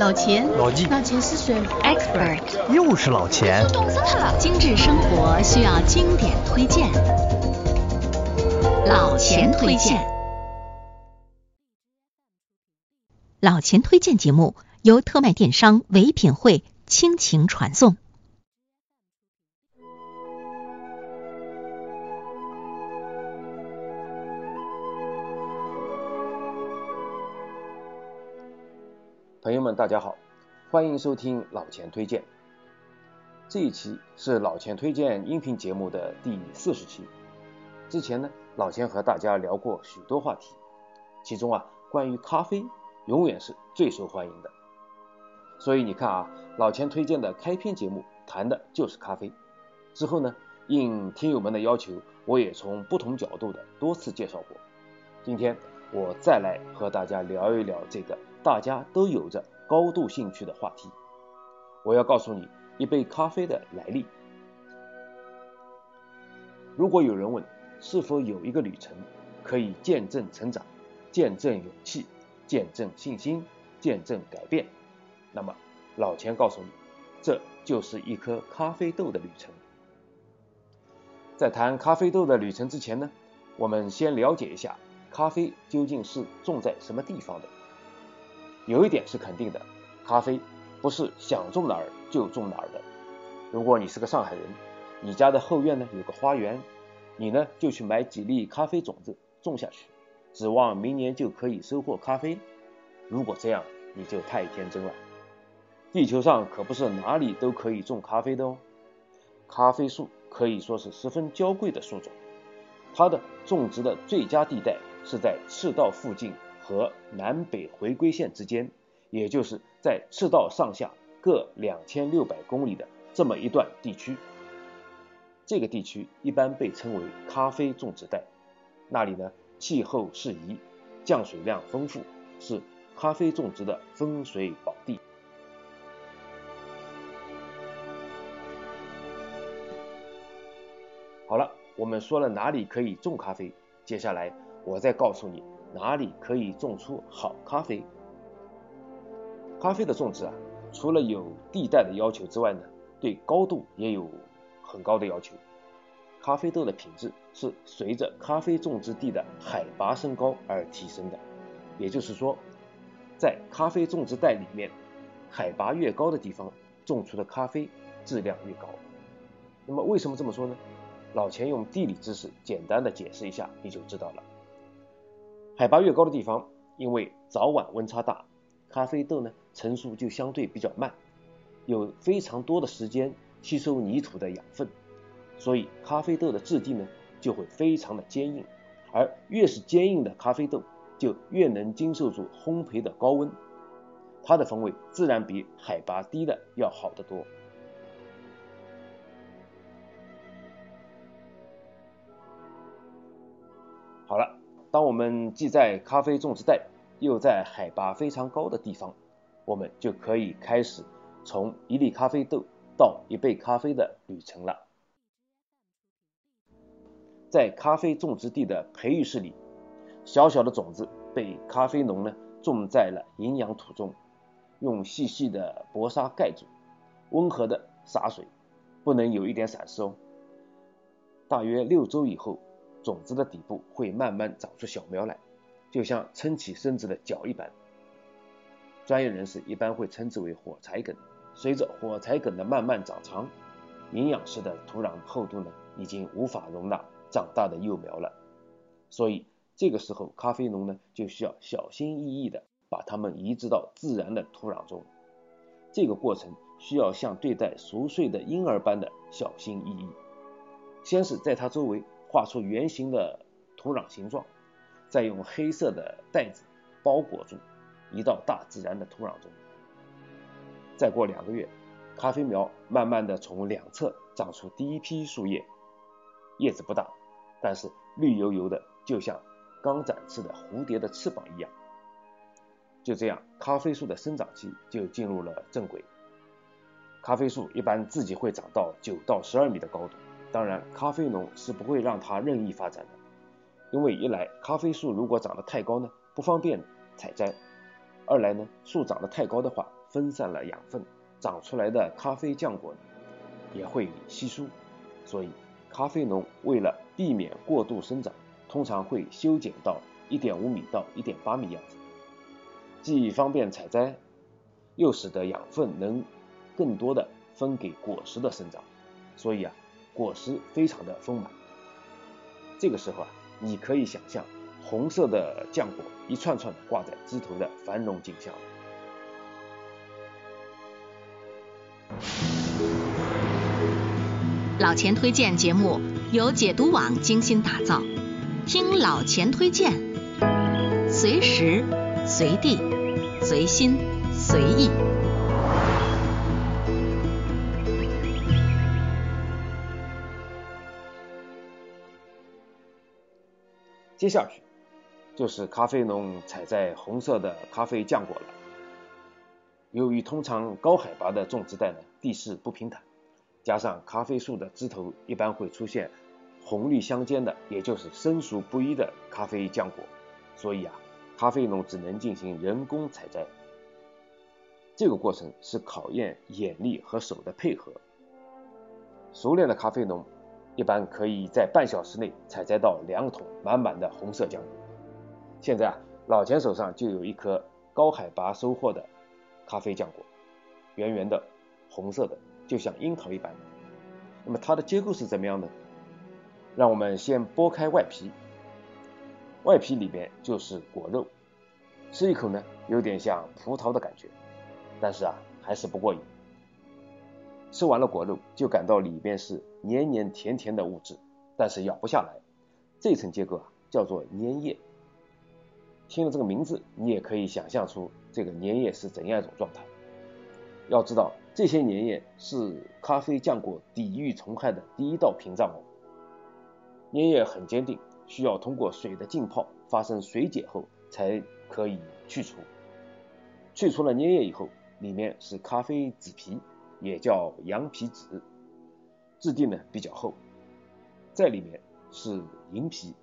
老钱，老纪，老钱是谁？Expert，又是老钱。冻死他了！精致生活需要经典推荐，老钱推荐。老钱推荐节目由特卖电商唯品会倾情传送。朋友们，大家好，欢迎收听老钱推荐。这一期是老钱推荐音频节目的第四十期。之前呢，老钱和大家聊过许多话题，其中啊，关于咖啡永远是最受欢迎的。所以你看啊，老钱推荐的开篇节目谈的就是咖啡。之后呢，应听友们的要求，我也从不同角度的多次介绍过。今天我再来和大家聊一聊这个。大家都有着高度兴趣的话题，我要告诉你一杯咖啡的来历。如果有人问是否有一个旅程可以见证成长、见证勇气、见证信心、见证改变，那么老钱告诉你，这就是一颗咖啡豆的旅程。在谈咖啡豆的旅程之前呢，我们先了解一下咖啡究竟是种在什么地方的。有一点是肯定的，咖啡不是想种哪儿就种哪儿的。如果你是个上海人，你家的后院呢有个花园，你呢就去买几粒咖啡种子种下去，指望明年就可以收获咖啡。如果这样，你就太天真了。地球上可不是哪里都可以种咖啡的哦。咖啡树可以说是十分娇贵的树种，它的种植的最佳地带是在赤道附近。和南北回归线之间，也就是在赤道上下各两千六百公里的这么一段地区。这个地区一般被称为咖啡种植带，那里呢气候适宜，降水量丰富，是咖啡种植的风水宝地。好了，我们说了哪里可以种咖啡，接下来我再告诉你。哪里可以种出好咖啡？咖啡的种植啊，除了有地带的要求之外呢，对高度也有很高的要求。咖啡豆的品质是随着咖啡种植地的海拔升高而提升的。也就是说，在咖啡种植带里面，海拔越高的地方种出的咖啡质量越高。那么为什么这么说呢？老钱用地理知识简单的解释一下，你就知道了。海拔越高的地方，因为早晚温差大，咖啡豆呢成熟就相对比较慢，有非常多的时间吸收泥土的养分，所以咖啡豆的质地呢就会非常的坚硬，而越是坚硬的咖啡豆就越能经受住烘焙的高温，它的风味自然比海拔低的要好得多。当我们既在咖啡种植带，又在海拔非常高的地方，我们就可以开始从一粒咖啡豆到一杯咖啡的旅程了。在咖啡种植地的培育室里，小小的种子被咖啡农呢种在了营养土中，用细细的薄纱盖住，温和的洒水，不能有一点闪失哦。大约六周以后。种子的底部会慢慢长出小苗来，就像撑起身子的脚一般。专业人士一般会称之为火柴梗。随着火柴梗的慢慢长长，营养式的土壤厚度呢，已经无法容纳长大的幼苗了。所以这个时候，咖啡农呢就需要小心翼翼的把它们移植到自然的土壤中。这个过程需要像对待熟睡的婴儿般的小心翼翼。先是在它周围。画出圆形的土壤形状，再用黑色的袋子包裹住，移到大自然的土壤中。再过两个月，咖啡苗慢慢的从两侧长出第一批树叶，叶子不大，但是绿油油的，就像刚展翅的蝴蝶的翅膀一样。就这样，咖啡树的生长期就进入了正轨。咖啡树一般自己会长到九到十二米的高度。当然，咖啡农是不会让它任意发展的，因为一来咖啡树如果长得太高呢，不方便采摘；二来呢，树长得太高的话，分散了养分，长出来的咖啡浆果呢也会稀疏，所以咖啡农为了避免过度生长，通常会修剪到一点五米到一点八米样子，既方便采摘，又使得养分能更多的分给果实的生长，所以啊，果实非常的丰满。这个时候啊，你可以想象红色的浆果一串串的挂在枝头的繁荣景象。老钱推荐节目由解读网精心打造，听老钱推荐，随时随地随心随意。接下去就是咖啡农采摘红色的咖啡浆果了。由于通常高海拔的种植带呢地势不平坦，加上咖啡树的枝头一般会出现红绿相间的，也就是生熟不一的咖啡浆果，所以啊，咖啡农只能进行人工采摘。这个过程是考验眼力和手的配合。熟练的咖啡农。一般可以在半小时内采摘到两桶满满的红色浆果。现在啊，老钱手上就有一颗高海拔收获的咖啡浆果，圆圆的，红色的，就像樱桃一般。那么它的结构是怎么样的？让我们先剥开外皮，外皮里边就是果肉，吃一口呢，有点像葡萄的感觉，但是啊，还是不过瘾。吃完了果肉，就感到里边是黏黏甜甜的物质，但是咬不下来。这层结构啊，叫做粘液。听了这个名字，你也可以想象出这个粘液是怎样一种状态。要知道，这些粘液是咖啡浆果抵御虫害的第一道屏障哦。粘液很坚定，需要通过水的浸泡发生水解后才可以去除。去除了粘液以后，里面是咖啡籽皮。也叫羊皮纸，质地呢比较厚，在里面是银皮，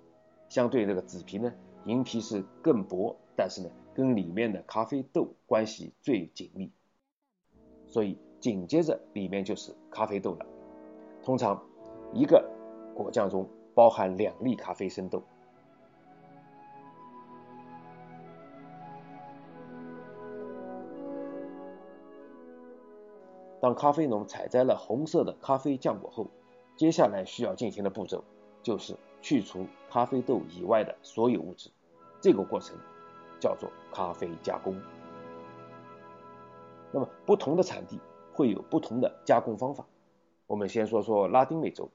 相对这个紫皮呢，银皮是更薄，但是呢跟里面的咖啡豆关系最紧密，所以紧接着里面就是咖啡豆了。通常一个果酱中包含两粒咖啡生豆。当咖啡农采摘了红色的咖啡浆果后，接下来需要进行的步骤就是去除咖啡豆以外的所有物质。这个过程叫做咖啡加工。那么不同的产地会有不同的加工方法。我们先说说拉丁美洲，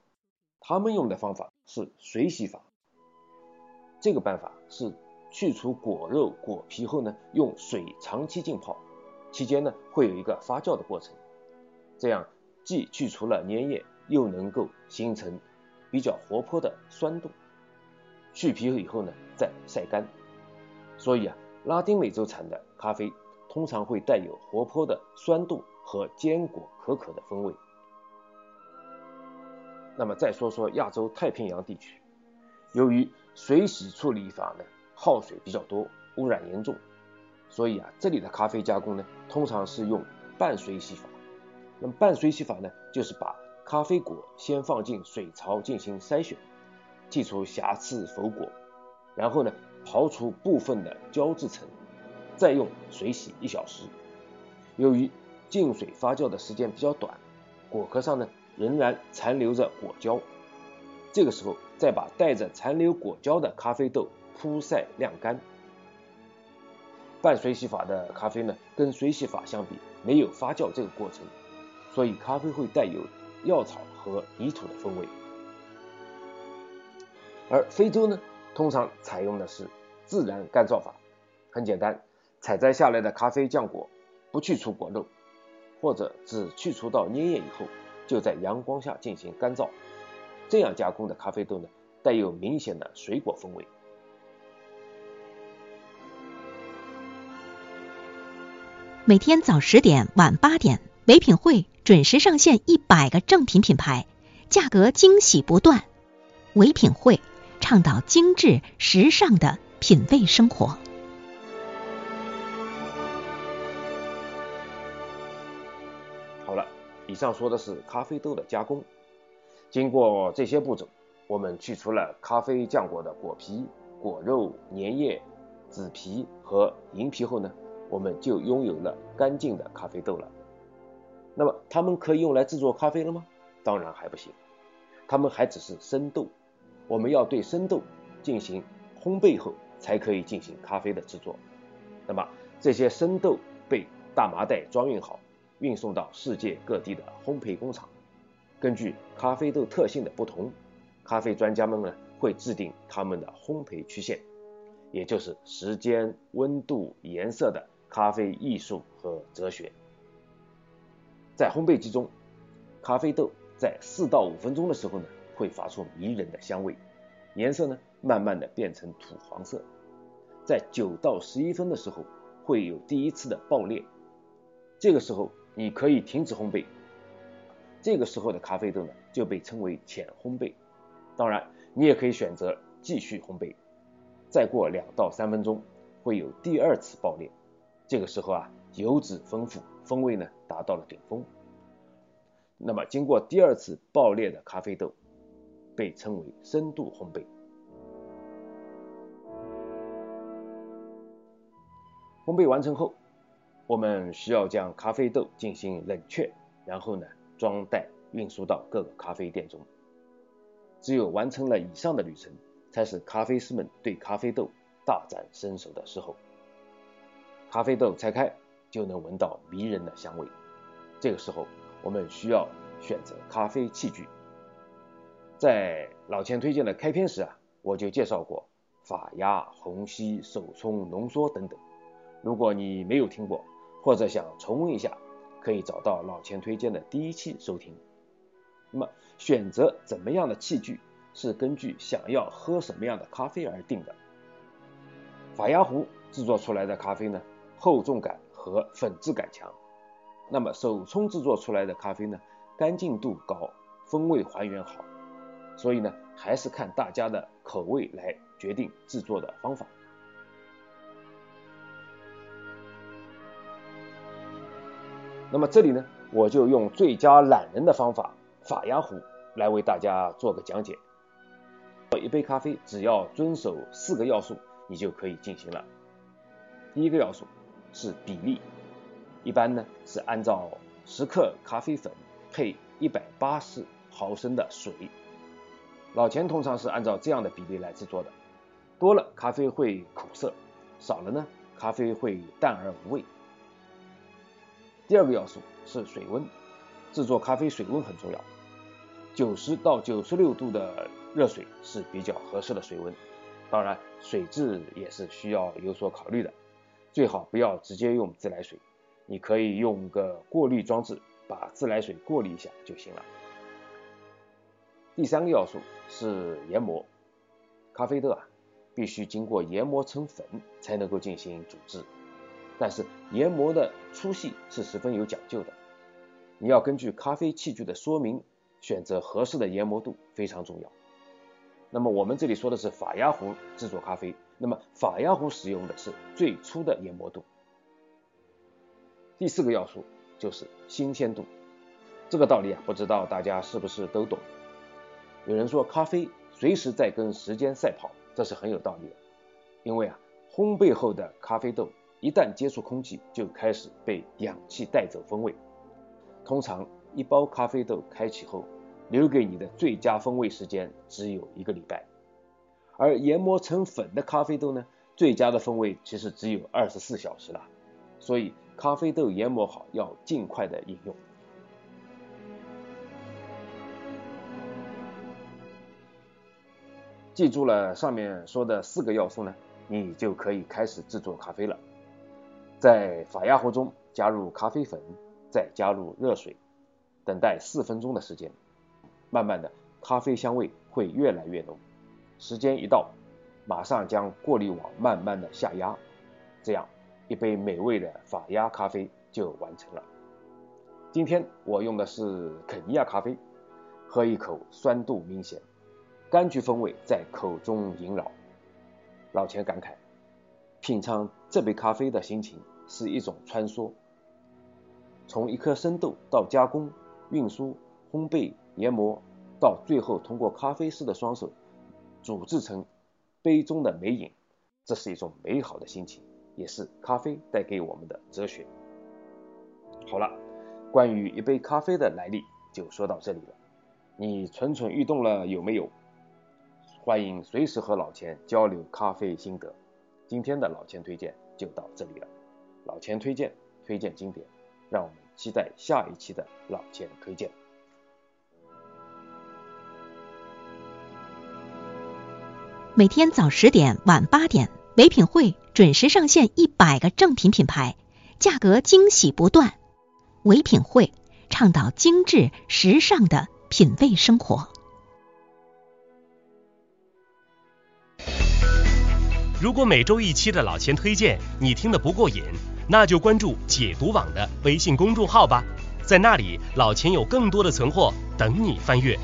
他们用的方法是水洗法。这个办法是去除果肉果皮后呢，用水长期浸泡，期间呢会有一个发酵的过程。这样既去除了粘液，又能够形成比较活泼的酸度。去皮以后呢，再晒干。所以啊，拉丁美洲产的咖啡通常会带有活泼的酸度和坚果可可的风味。那么再说说亚洲太平洋地区，由于水洗处理法呢耗水比较多，污染严重，所以啊，这里的咖啡加工呢通常是用半水洗法。那么半水洗法呢，就是把咖啡果先放进水槽进行筛选，剔除瑕疵否果，然后呢刨除部分的胶质层，再用水洗一小时。由于浸水发酵的时间比较短，果壳上呢仍然残留着果胶，这个时候再把带着残留果胶的咖啡豆铺晒晾干。半水洗法的咖啡呢，跟水洗法相比，没有发酵这个过程。所以咖啡会带有药草和泥土的风味，而非洲呢，通常采用的是自然干燥法。很简单，采摘下来的咖啡浆果不去除果肉，或者只去除到粘液以后，就在阳光下进行干燥。这样加工的咖啡豆呢，带有明显的水果风味。每天早十点，晚八点，唯品会。准时上线一百个正品品牌，价格惊喜不断。唯品会倡导精致时尚的品味生活。好了，以上说的是咖啡豆的加工。经过这些步骤，我们去除了咖啡浆果的果皮、果肉、粘液、籽皮和银皮后呢，我们就拥有了干净的咖啡豆了。那么，它们可以用来制作咖啡了吗？当然还不行，它们还只是生豆。我们要对生豆进行烘焙后，才可以进行咖啡的制作。那么，这些生豆被大麻袋装运好，运送到世界各地的烘焙工厂。根据咖啡豆特性的不同，咖啡专家们呢会制定他们的烘焙曲线，也就是时间、温度、颜色的咖啡艺术和哲学。在烘焙机中，咖啡豆在四到五分钟的时候呢，会发出迷人的香味，颜色呢慢慢的变成土黄色。在九到十一分的时候，会有第一次的爆裂，这个时候你可以停止烘焙。这个时候的咖啡豆呢，就被称为浅烘焙。当然，你也可以选择继续烘焙。再过两到三分钟，会有第二次爆裂。这个时候啊，油脂丰富，风味呢达到了顶峰。那么，经过第二次爆裂的咖啡豆，被称为深度烘焙。烘焙完成后，我们需要将咖啡豆进行冷却，然后呢。装袋运输到各个咖啡店中。只有完成了以上的旅程，才是咖啡师们对咖啡豆大展身手的时候。咖啡豆拆开就能闻到迷人的香味。这个时候，我们需要选择咖啡器具。在老钱推荐的开篇时啊，我就介绍过法压、虹吸、手冲、浓缩等等。如果你没有听过，或者想重温一下。可以找到老钱推荐的第一期收听。那么选择怎么样的器具是根据想要喝什么样的咖啡而定的。法压壶制作出来的咖啡呢，厚重感和粉质感强。那么手冲制作出来的咖啡呢，干净度高，风味还原好。所以呢，还是看大家的口味来决定制作的方法。那么这里呢，我就用最佳懒人的方法法压壶来为大家做个讲解。做一杯咖啡，只要遵守四个要素，你就可以进行了。第一个要素是比例，一般呢是按照十克咖啡粉配一百八十毫升的水。老钱通常是按照这样的比例来制作的，多了咖啡会苦涩，少了呢咖啡会淡而无味。第二个要素是水温，制作咖啡水温很重要，九十到九十六度的热水是比较合适的水温。当然，水质也是需要有所考虑的，最好不要直接用自来水，你可以用个过滤装置把自来水过滤一下就行了。第三个要素是研磨，咖啡豆啊必须经过研磨成粉才能够进行煮制。但是研磨的粗细是十分有讲究的，你要根据咖啡器具的说明选择合适的研磨度非常重要。那么我们这里说的是法压壶制作咖啡，那么法压壶使用的是最粗的研磨度。第四个要素就是新鲜度，这个道理啊，不知道大家是不是都懂？有人说咖啡随时在跟时间赛跑，这是很有道理的，因为啊，烘焙后的咖啡豆。一旦接触空气，就开始被氧气带走风味。通常一包咖啡豆开启后，留给你的最佳风味时间只有一个礼拜，而研磨成粉的咖啡豆呢，最佳的风味其实只有二十四小时了。所以咖啡豆研磨好要尽快的饮用。记住了上面说的四个要素呢，你就可以开始制作咖啡了。在法压壶中加入咖啡粉，再加入热水，等待四分钟的时间。慢慢的，咖啡香味会越来越浓。时间一到，马上将过滤网慢慢的下压，这样一杯美味的法压咖啡就完成了。今天我用的是肯尼亚咖啡，喝一口，酸度明显，柑橘风味在口中萦绕。老钱感慨，品尝这杯咖啡的心情。是一种穿梭，从一颗生豆到加工、运输、烘焙、研磨，到最后通过咖啡师的双手煮制成杯中的美饮，这是一种美好的心情，也是咖啡带给我们的哲学。好了，关于一杯咖啡的来历就说到这里了，你蠢蠢欲动了有没有？欢迎随时和老钱交流咖啡心得。今天的老钱推荐就到这里了，老钱推荐推荐经典，让我们期待下一期的老钱推荐。每天早十点晚八点，唯品会准时上线一百个正品品牌，价格惊喜不断。唯品会倡导精致时尚的品味生活。如果每周一期的老钱推荐你听得不过瘾，那就关注解读网的微信公众号吧，在那里老钱有更多的存货等你翻阅。